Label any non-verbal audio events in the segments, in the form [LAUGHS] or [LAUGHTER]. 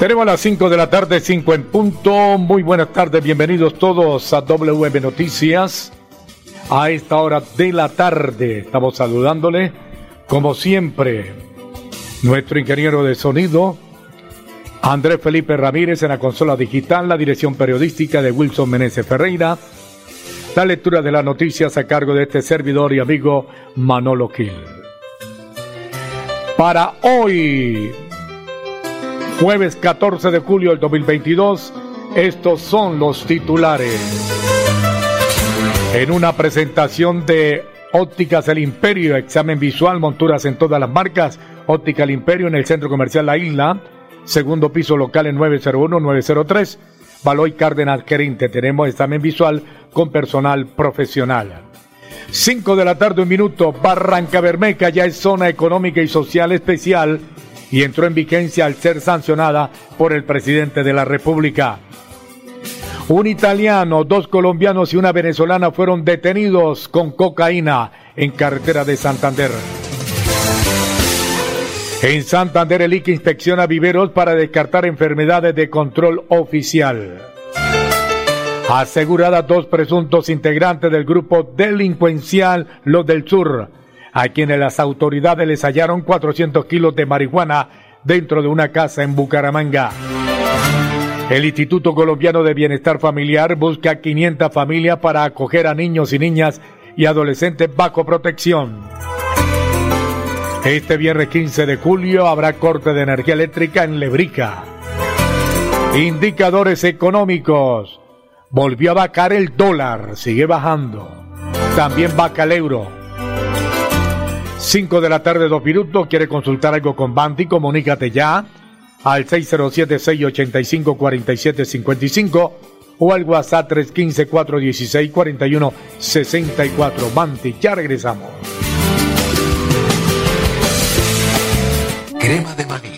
Tenemos las 5 de la tarde, 5 en punto. Muy buenas tardes, bienvenidos todos a WM Noticias. A esta hora de la tarde estamos saludándole, como siempre, nuestro ingeniero de sonido, Andrés Felipe Ramírez en la consola digital, la dirección periodística de Wilson Meneses Ferreira, la lectura de las noticias a cargo de este servidor y amigo Manolo Gil. Para hoy, Jueves 14 de julio del 2022, estos son los titulares. En una presentación de Ópticas El Imperio, examen visual, monturas en todas las marcas, Óptica El Imperio en el Centro Comercial La Isla, segundo piso local en 901-903, Baloy Cárdenas Querinte. Tenemos examen visual con personal profesional. 5 de la tarde, un minuto, Barranca Bermeca ya es zona económica y social especial y entró en vigencia al ser sancionada por el presidente de la República. Un italiano, dos colombianos y una venezolana fueron detenidos con cocaína en carretera de Santander. En Santander el ICA inspecciona viveros para descartar enfermedades de control oficial. Asegurada dos presuntos integrantes del grupo delincuencial Los del Sur a quienes las autoridades les hallaron 400 kilos de marihuana dentro de una casa en Bucaramanga. El Instituto Colombiano de Bienestar Familiar busca 500 familias para acoger a niños y niñas y adolescentes bajo protección. Este viernes 15 de julio habrá corte de energía eléctrica en Lebrica. Indicadores económicos. Volvió a bajar el dólar, sigue bajando. También baja el euro. 5 de la tarde, 2 minutos. ¿Quiere consultar algo con Banti? Comunícate ya al 607-685-4755 o al WhatsApp 315-416-4164. Banti, ya regresamos. Crema de maní,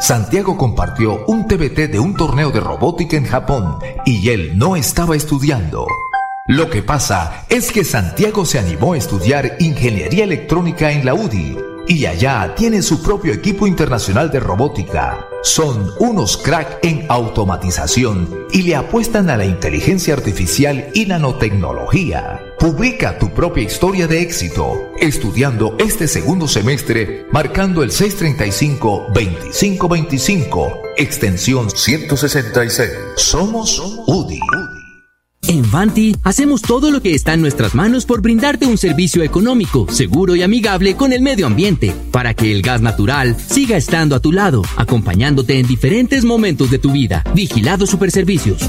Santiago compartió un TBT de un torneo de robótica en Japón y él no estaba estudiando. Lo que pasa es que Santiago se animó a estudiar ingeniería electrónica en la UDI y allá tiene su propio equipo internacional de robótica. Son unos crack en automatización y le apuestan a la inteligencia artificial y nanotecnología. Publica tu propia historia de éxito estudiando este segundo semestre marcando el 635-2525, extensión 166. Somos UDI. En Vanti hacemos todo lo que está en nuestras manos por brindarte un servicio económico, seguro y amigable con el medio ambiente, para que el gas natural siga estando a tu lado, acompañándote en diferentes momentos de tu vida. Vigilado Superservicios.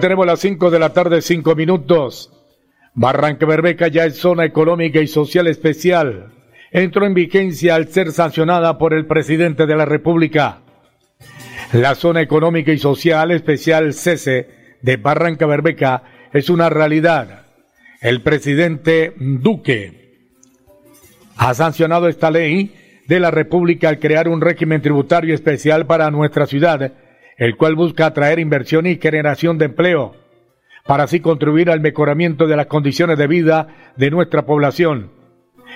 Tenemos las 5 de la tarde, 5 minutos. Barranca Bermeca ya es zona económica y social especial. Entró en vigencia al ser sancionada por el presidente de la República. La zona económica y social especial CESE de Barranca Berbeca es una realidad. El presidente Duque ha sancionado esta ley de la República al crear un régimen tributario especial para nuestra ciudad, el cual busca atraer inversión y generación de empleo, para así contribuir al mejoramiento de las condiciones de vida de nuestra población.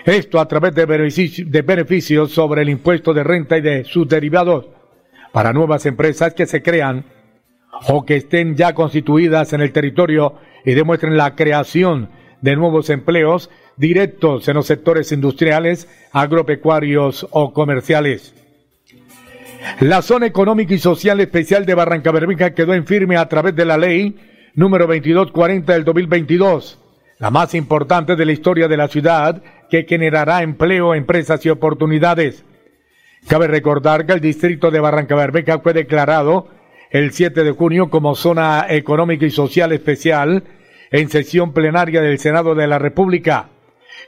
Esto a través de beneficios, sobre el impuesto de renta y de sus derivados para nuevas empresas que se crean o que estén ya constituidas en el territorio y demuestren la creación de nuevos empleos directos en los sectores industriales, agropecuarios o comerciales. La zona económica y social especial de Barranca Bermeja quedó en firme a través de la ley número 2240 del 2022, la más importante de la historia de la ciudad que generará empleo, empresas y oportunidades. Cabe recordar que el distrito de Barranca Bermeja fue declarado el 7 de junio como zona económica y social especial en sesión plenaria del Senado de la República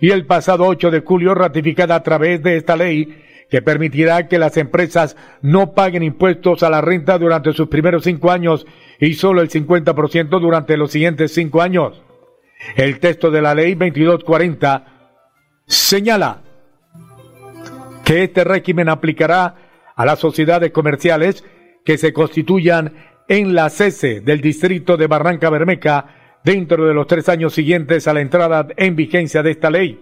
y el pasado 8 de julio ratificada a través de esta ley que permitirá que las empresas no paguen impuestos a la renta durante sus primeros cinco años y solo el 50% durante los siguientes cinco años. El texto de la ley 2240 señala que este régimen aplicará a las sociedades comerciales que se constituyan en la cese del distrito de Barranca Bermeja dentro de los tres años siguientes a la entrada en vigencia de esta ley,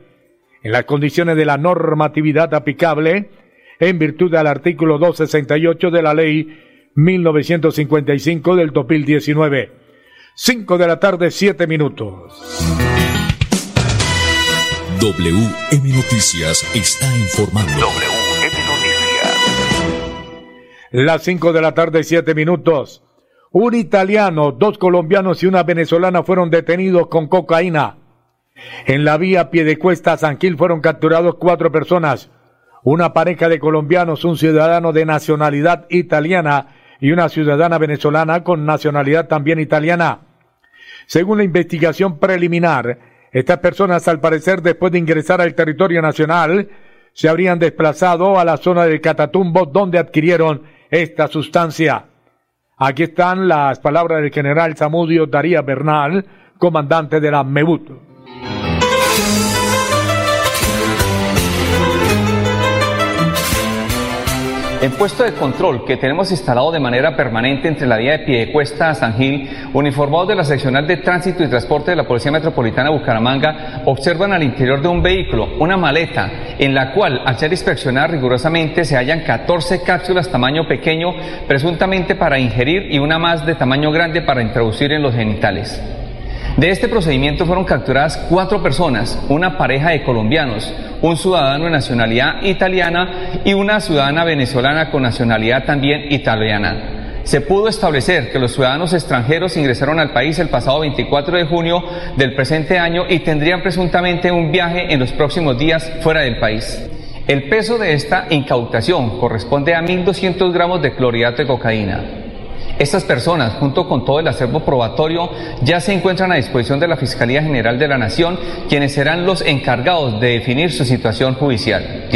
en las condiciones de la normatividad aplicable, en virtud del artículo 268 de la ley 1955 del 2019. Cinco de la tarde, siete minutos. WM Noticias está informando. WM Noticias. Las cinco de la tarde, siete minutos. Un italiano, dos colombianos y una venezolana fueron detenidos con cocaína. En la vía Piedecuesta San Gil fueron capturados cuatro personas, una pareja de colombianos, un ciudadano de nacionalidad italiana y una ciudadana venezolana con nacionalidad también italiana. Según la investigación preliminar, estas personas al parecer después de ingresar al territorio nacional se habrían desplazado a la zona del Catatumbo donde adquirieron esta sustancia. Aquí están las palabras del general Samudio Daría Bernal, comandante de la MEBUT. El puesto de control que tenemos instalado de manera permanente entre la vía de Piedecuesta a San Gil, uniformados de la seccional de tránsito y transporte de la Policía Metropolitana de Bucaramanga, observan al interior de un vehículo una maleta en la cual, al ser inspeccionada rigurosamente, se hallan 14 cápsulas tamaño pequeño, presuntamente para ingerir, y una más de tamaño grande para introducir en los genitales. De este procedimiento fueron capturadas cuatro personas, una pareja de colombianos, un ciudadano de nacionalidad italiana y una ciudadana venezolana con nacionalidad también italiana. Se pudo establecer que los ciudadanos extranjeros ingresaron al país el pasado 24 de junio del presente año y tendrían presuntamente un viaje en los próximos días fuera del país. El peso de esta incautación corresponde a 1.200 gramos de clorhidrato de cocaína. Estas personas, junto con todo el acervo probatorio, ya se encuentran a disposición de la Fiscalía General de la Nación, quienes serán los encargados de definir su situación judicial.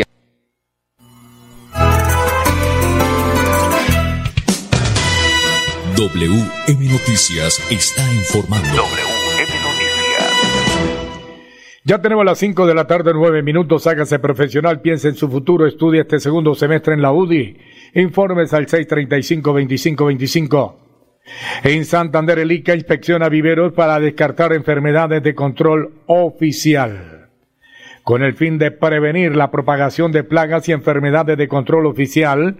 WM Noticias está informando. Ya tenemos las 5 de la tarde, 9 minutos. Hágase profesional, piense en su futuro, estudie este segundo semestre en la UDI Informes al 635-2525. En Santander, el ICA inspecciona viveros para descartar enfermedades de control oficial. Con el fin de prevenir la propagación de plagas y enfermedades de control oficial,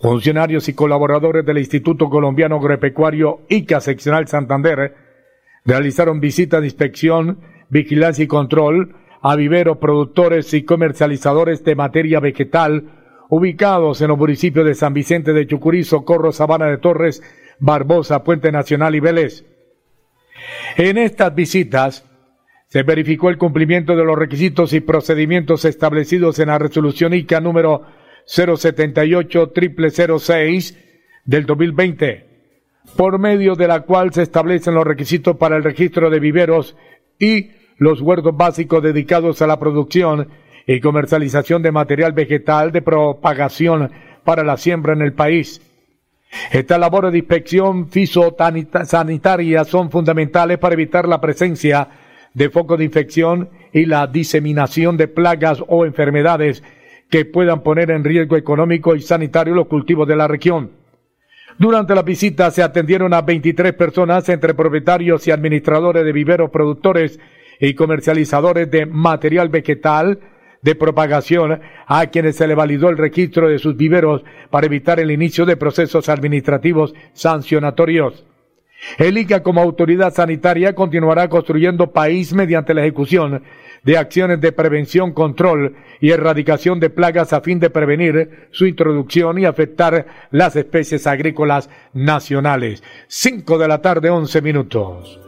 funcionarios y colaboradores del Instituto Colombiano Agropecuario ICA Seccional Santander realizaron visitas de inspección, vigilancia y control a viveros, productores y comercializadores de materia vegetal ubicados en los municipios de San Vicente de Chucurí, Socorro, Sabana de Torres, Barbosa, Puente Nacional y Vélez. En estas visitas se verificó el cumplimiento de los requisitos y procedimientos establecidos en la resolución ICA número 078 006 del 2020, por medio de la cual se establecen los requisitos para el registro de viveros y los huertos básicos dedicados a la producción y comercialización de material vegetal de propagación para la siembra en el país. Estas labores de inspección fisosanitaria son fundamentales para evitar la presencia de focos de infección y la diseminación de plagas o enfermedades que puedan poner en riesgo económico y sanitario los cultivos de la región. Durante la visita se atendieron a 23 personas entre propietarios y administradores de viveros productores y comercializadores de material vegetal de propagación a quienes se le validó el registro de sus viveros para evitar el inicio de procesos administrativos sancionatorios. El ICA como autoridad sanitaria continuará construyendo país mediante la ejecución de acciones de prevención, control y erradicación de plagas a fin de prevenir su introducción y afectar las especies agrícolas nacionales. 5 de la tarde, 11 minutos.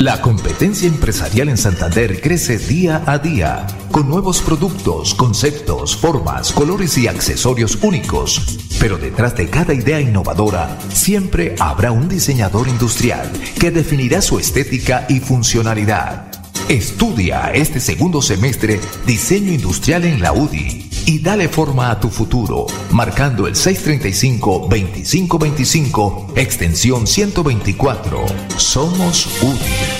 La competencia empresarial en Santander crece día a día, con nuevos productos, conceptos, formas, colores y accesorios únicos. Pero detrás de cada idea innovadora, siempre habrá un diseñador industrial que definirá su estética y funcionalidad. Estudia este segundo semestre diseño industrial en la UDI y dale forma a tu futuro, marcando el 635-2525, extensión 124. Somos UDI.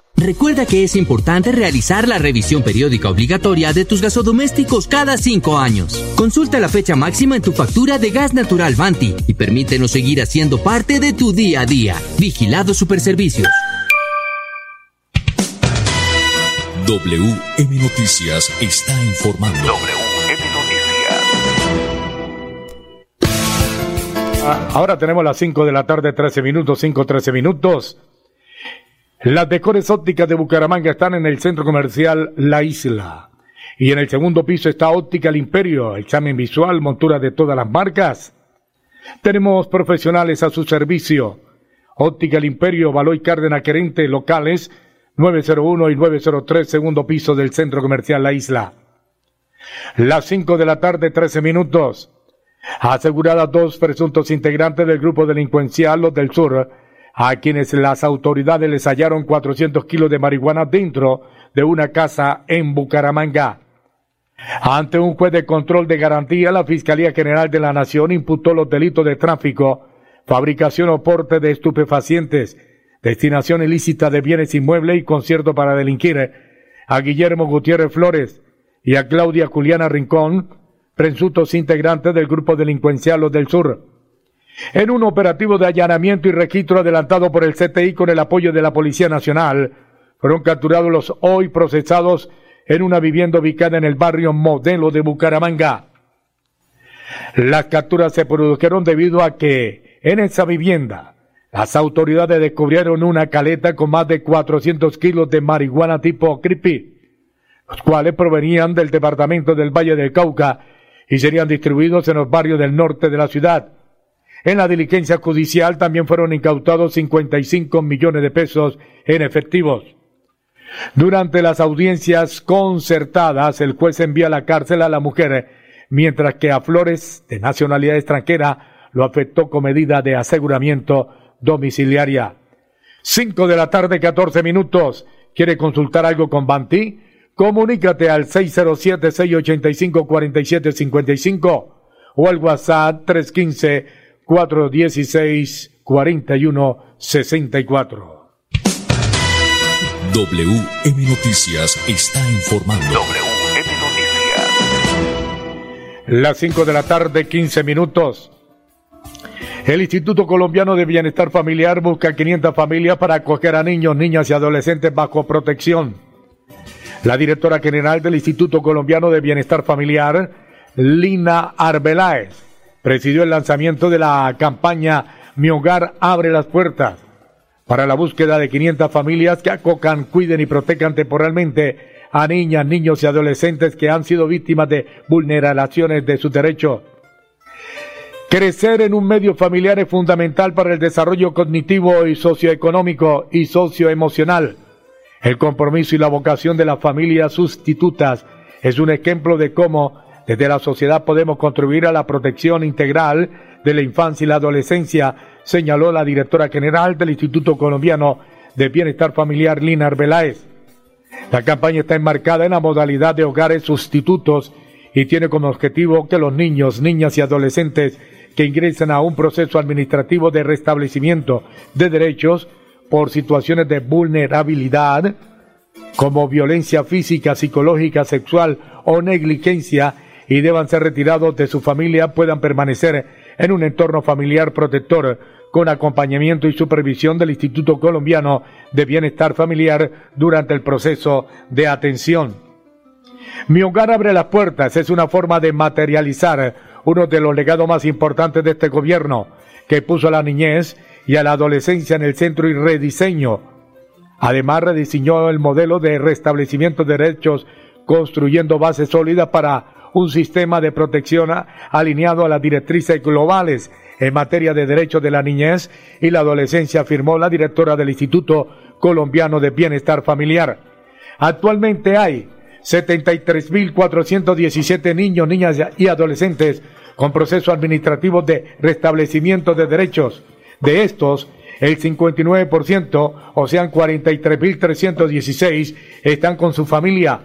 Recuerda que es importante realizar la revisión periódica obligatoria de tus gasodomésticos cada cinco años. Consulta la fecha máxima en tu factura de gas natural Banti y permítenos seguir haciendo parte de tu día a día. Vigilado Superservicios. WM Noticias está informando. WM Noticias. Ahora tenemos las 5 de la tarde, 13 minutos, 5, 13 minutos. Las decores ópticas de Bucaramanga están en el centro comercial La Isla. Y en el segundo piso está Óptica El Imperio, examen visual, montura de todas las marcas. Tenemos profesionales a su servicio. Óptica El Imperio, Baloy Cárdenas Querente, locales 901 y 903, segundo piso del centro comercial La Isla. Las 5 de la tarde, 13 minutos. Aseguradas dos presuntos integrantes del grupo delincuencial Los del Sur a quienes las autoridades les hallaron 400 kilos de marihuana dentro de una casa en Bucaramanga. Ante un juez de control de garantía, la Fiscalía General de la Nación imputó los delitos de tráfico, fabricación o porte de estupefacientes, destinación ilícita de bienes inmuebles y concierto para delinquir a Guillermo Gutiérrez Flores y a Claudia Juliana Rincón, presuntos integrantes del grupo delincuencial Los del Sur. En un operativo de allanamiento y registro adelantado por el CTI con el apoyo de la Policía Nacional, fueron capturados los hoy procesados en una vivienda ubicada en el barrio Modelo de Bucaramanga. Las capturas se produjeron debido a que en esa vivienda las autoridades descubrieron una caleta con más de 400 kilos de marihuana tipo creepy, los cuales provenían del departamento del Valle del Cauca y serían distribuidos en los barrios del norte de la ciudad. En la diligencia judicial también fueron incautados 55 millones de pesos en efectivos. Durante las audiencias concertadas, el juez envía a la cárcel a la mujer, mientras que a Flores, de nacionalidad extranjera, lo afectó con medida de aseguramiento domiciliaria. Cinco de la tarde, 14 minutos. ¿Quiere consultar algo con Banti? Comunícate al 607-685-4755 o al WhatsApp 315 416 4164. WM Noticias está informando. WM Noticias. Las 5 de la tarde, 15 minutos. El Instituto Colombiano de Bienestar Familiar busca 500 familias para acoger a niños, niñas y adolescentes bajo protección. La directora general del Instituto Colombiano de Bienestar Familiar, Lina Arbeláez, presidió el lanzamiento de la campaña Mi Hogar Abre las Puertas para la búsqueda de 500 familias que acocan, cuiden y protejan temporalmente a niñas, niños y adolescentes que han sido víctimas de vulneraciones de sus derechos. Crecer en un medio familiar es fundamental para el desarrollo cognitivo y socioeconómico y socioemocional. El compromiso y la vocación de las familias sustitutas es un ejemplo de cómo desde la sociedad podemos contribuir a la protección integral de la infancia y la adolescencia, señaló la directora general del Instituto Colombiano de Bienestar Familiar, Lina Arbeláez. La campaña está enmarcada en la modalidad de hogares sustitutos y tiene como objetivo que los niños, niñas y adolescentes que ingresen a un proceso administrativo de restablecimiento de derechos por situaciones de vulnerabilidad, como violencia física, psicológica, sexual o negligencia, y deban ser retirados de su familia, puedan permanecer en un entorno familiar protector con acompañamiento y supervisión del Instituto Colombiano de Bienestar Familiar durante el proceso de atención. Mi hogar abre las puertas es una forma de materializar uno de los legados más importantes de este gobierno, que puso a la niñez y a la adolescencia en el centro y rediseño. Además, rediseñó el modelo de restablecimiento de derechos, construyendo bases sólidas para un sistema de protección alineado a las directrices globales en materia de derechos de la niñez y la adolescencia, afirmó la directora del Instituto Colombiano de Bienestar Familiar. Actualmente hay 73.417 niños, niñas y adolescentes con procesos administrativos de restablecimiento de derechos. De estos, el 59%, o sean 43.316, están con su familia.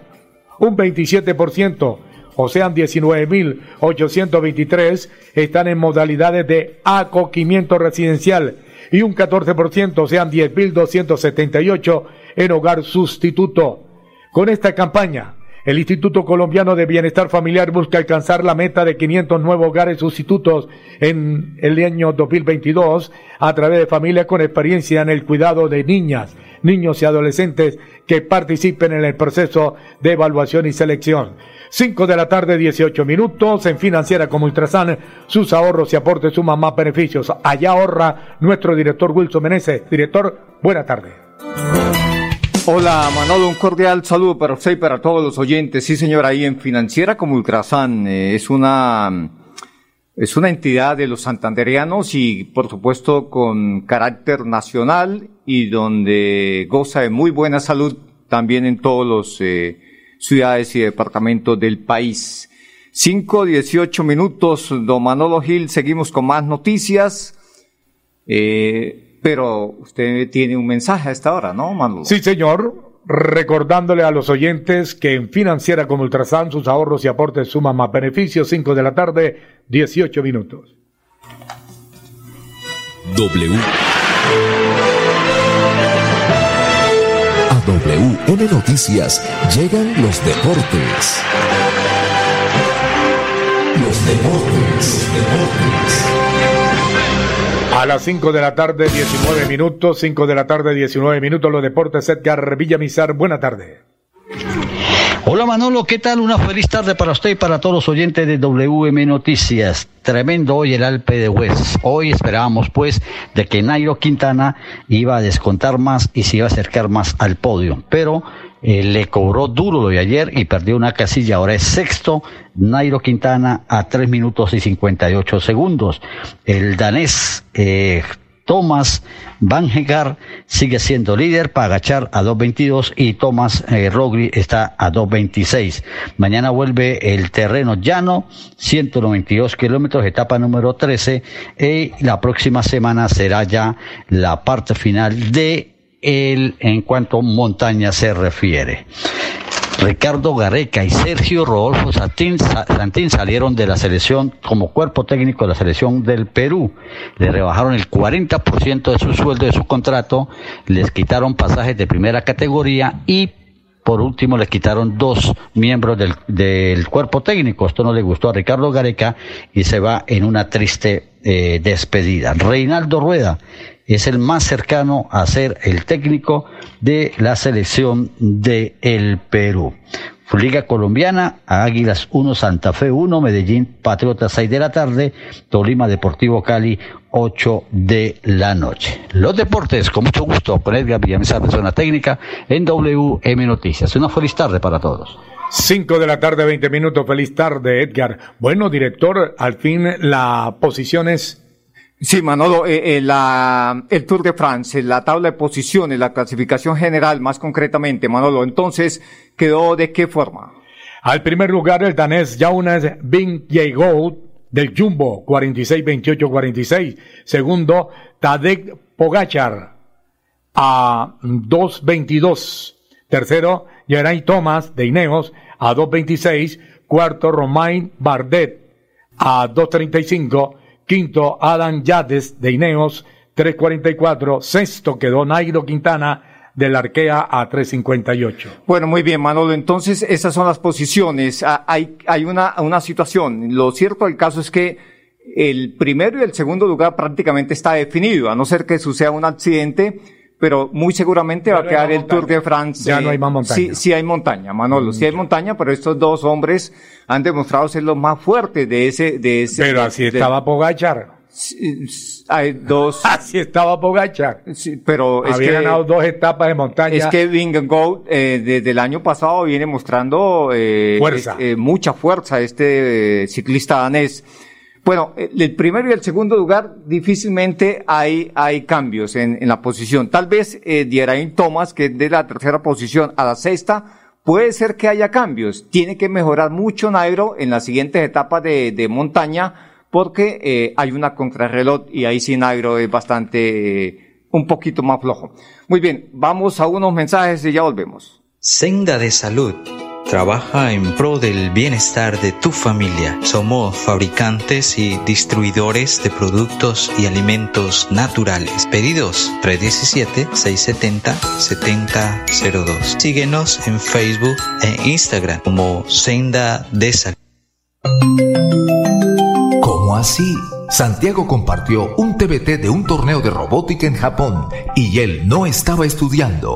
Un 27%, o sean 19.823, están en modalidades de acogimiento residencial y un 14%, o sean 10.278, en hogar sustituto. Con esta campaña, el Instituto Colombiano de Bienestar Familiar busca alcanzar la meta de 500 nuevos hogares sustitutos en el año 2022 a través de familias con experiencia en el cuidado de niñas, niños y adolescentes que participen en el proceso de evaluación y selección. 5 de la tarde, 18 minutos. En Financiera como Ultrasan, sus ahorros y aportes suman más beneficios. Allá ahorra nuestro director Wilson Meneses. Director, buena tarde. Hola Manolo, un cordial saludo para usted y para todos los oyentes. Sí, señor, ahí en Financiera como Ultrasan eh, es una es una entidad de los santanderianos y por supuesto con carácter nacional y donde goza de muy buena salud también en todos los eh, ciudades y departamentos del país. Cinco, dieciocho minutos, don Manolo Gil, seguimos con más noticias. Eh, pero usted tiene un mensaje a esta hora, ¿no, Manolo? Sí, señor. Recordándole a los oyentes que en Financiera como Ultrasan sus ahorros y aportes suman más beneficios. Cinco de la tarde, dieciocho minutos. W. WM Noticias llegan los deportes. Los deportes, deportes. A las 5 de la tarde, 19 minutos, 5 de la tarde, 19 minutos, los deportes, Edgar Villamizar, buena tarde. Hola Manolo, ¿qué tal? Una feliz tarde para usted y para todos los oyentes de WM Noticias. Tremendo hoy el Alpe de West. Hoy esperábamos pues de que Nairo Quintana iba a descontar más y se iba a acercar más al podio, pero eh, le cobró duro lo de ayer y perdió una casilla. Ahora es sexto Nairo Quintana a 3 minutos y 58 segundos. El danés eh, Thomas Van Hegar sigue siendo líder para agachar a 2.22 y Thomas eh, está a 2.26. Mañana vuelve el terreno llano, 192 kilómetros, etapa número 13 y la próxima semana será ya la parte final de el en cuanto montaña se refiere. Ricardo Gareca y Sergio Rodolfo Santín, salieron de la selección como cuerpo técnico de la selección del Perú. Le rebajaron el 40% de su sueldo, de su contrato, les quitaron pasajes de primera categoría y por último, le quitaron dos miembros del, del, cuerpo técnico. Esto no le gustó a Ricardo Gareca y se va en una triste eh, despedida. Reinaldo Rueda es el más cercano a ser el técnico de la selección de el Perú. Liga Colombiana, Águilas 1, Santa Fe 1, Medellín Patriotas 6 de la tarde, Tolima Deportivo Cali 8 de la noche. Los deportes, con mucho gusto, con Edgar Villamesa, persona técnica, en WM Noticias. Una feliz tarde para todos. 5 de la tarde, 20 minutos. Feliz tarde, Edgar. Bueno, director, al fin la posición es Sí, Manolo, eh, eh, el Tour de France, la tabla de posiciones, la clasificación general, más concretamente, Manolo, entonces, ¿quedó de qué forma? Al primer lugar, el danés Jonas Bing Gold del Jumbo, 46-28-46. Segundo, Tadek Pogachar, a 2.22. Tercero, Geray Thomas de Ineos, a 2.26. Cuarto, Romain Bardet, a 2.35. Quinto, Adam Yades de Ineos, 3.44. Sexto quedó Nairo Quintana del Arkea a 3.58. Bueno, muy bien, Manolo. Entonces, esas son las posiciones. Ah, hay, hay una, una situación. Lo cierto del caso es que el primero y el segundo lugar prácticamente está definido, a no ser que suceda un accidente pero muy seguramente va a quedar el Tour de France. Ya no hay más montaña. Sí, sí hay montaña, Manolo, sí hay mm. montaña, pero estos dos hombres han demostrado ser los más fuertes de ese, de ese. Pero así estaba Pogachar. hay dos. [LAUGHS] Así estaba Pogachar. Sí, pero es Había ganado dos etapas de montaña. Es que Vingegaard eh, desde el año pasado viene mostrando eh, fuerza. Eh, mucha fuerza este eh, ciclista danés. Bueno, el primero y el segundo lugar difícilmente hay, hay cambios en, en la posición. Tal vez eh, Thomas, que es de la tercera posición a la sexta, puede ser que haya cambios. Tiene que mejorar mucho Nairo en las siguientes etapas de, de montaña porque eh, hay una contrarreloj y ahí sí Nairo es bastante, eh, un poquito más flojo. Muy bien, vamos a unos mensajes y ya volvemos. Senda de salud Trabaja en pro del bienestar de tu familia. Somos fabricantes y distribuidores de productos y alimentos naturales. Pedidos 317-670-7002. Síguenos en Facebook e Instagram como Senda de Salud. ¿Cómo así? Santiago compartió un TBT de un torneo de robótica en Japón y él no estaba estudiando.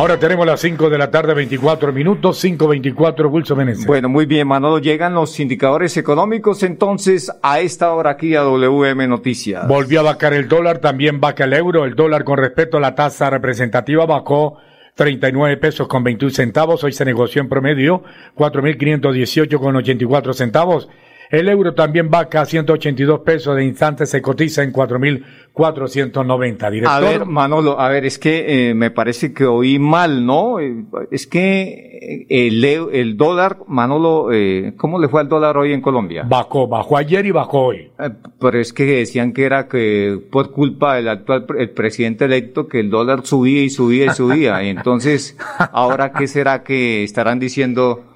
Ahora tenemos las 5 de la tarde, 24 minutos, 5.24, Wilson Meneses. Bueno, muy bien, Manolo. Llegan los indicadores económicos entonces a esta hora aquí a WM Noticias. Volvió a bajar el dólar, también baja el euro. El dólar con respecto a la tasa representativa bajó 39 pesos con 21 centavos. Hoy se negoció en promedio 4.518 con 84 centavos. El euro también baja a 182 pesos de instante, se cotiza en 4.490. Director. A ver, Manolo, a ver, es que eh, me parece que oí mal, ¿no? Eh, es que eh, el, el dólar, Manolo, eh, ¿cómo le fue al dólar hoy en Colombia? Bajó, bajó ayer y bajó hoy. pero es que decían que era que por culpa del actual el presidente electo que el dólar subía y subía y subía. y [LAUGHS] entonces, ¿ahora qué será que estarán diciendo?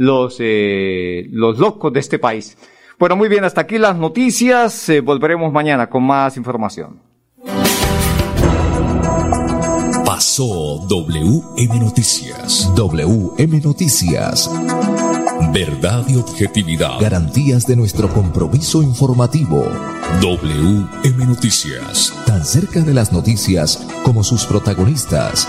Los, eh, los locos de este país. Bueno, muy bien, hasta aquí las noticias. Eh, volveremos mañana con más información. Pasó WM Noticias. WM Noticias Verdad y objetividad. Garantías de nuestro compromiso informativo. WM Noticias. Tan cerca de las noticias como sus protagonistas.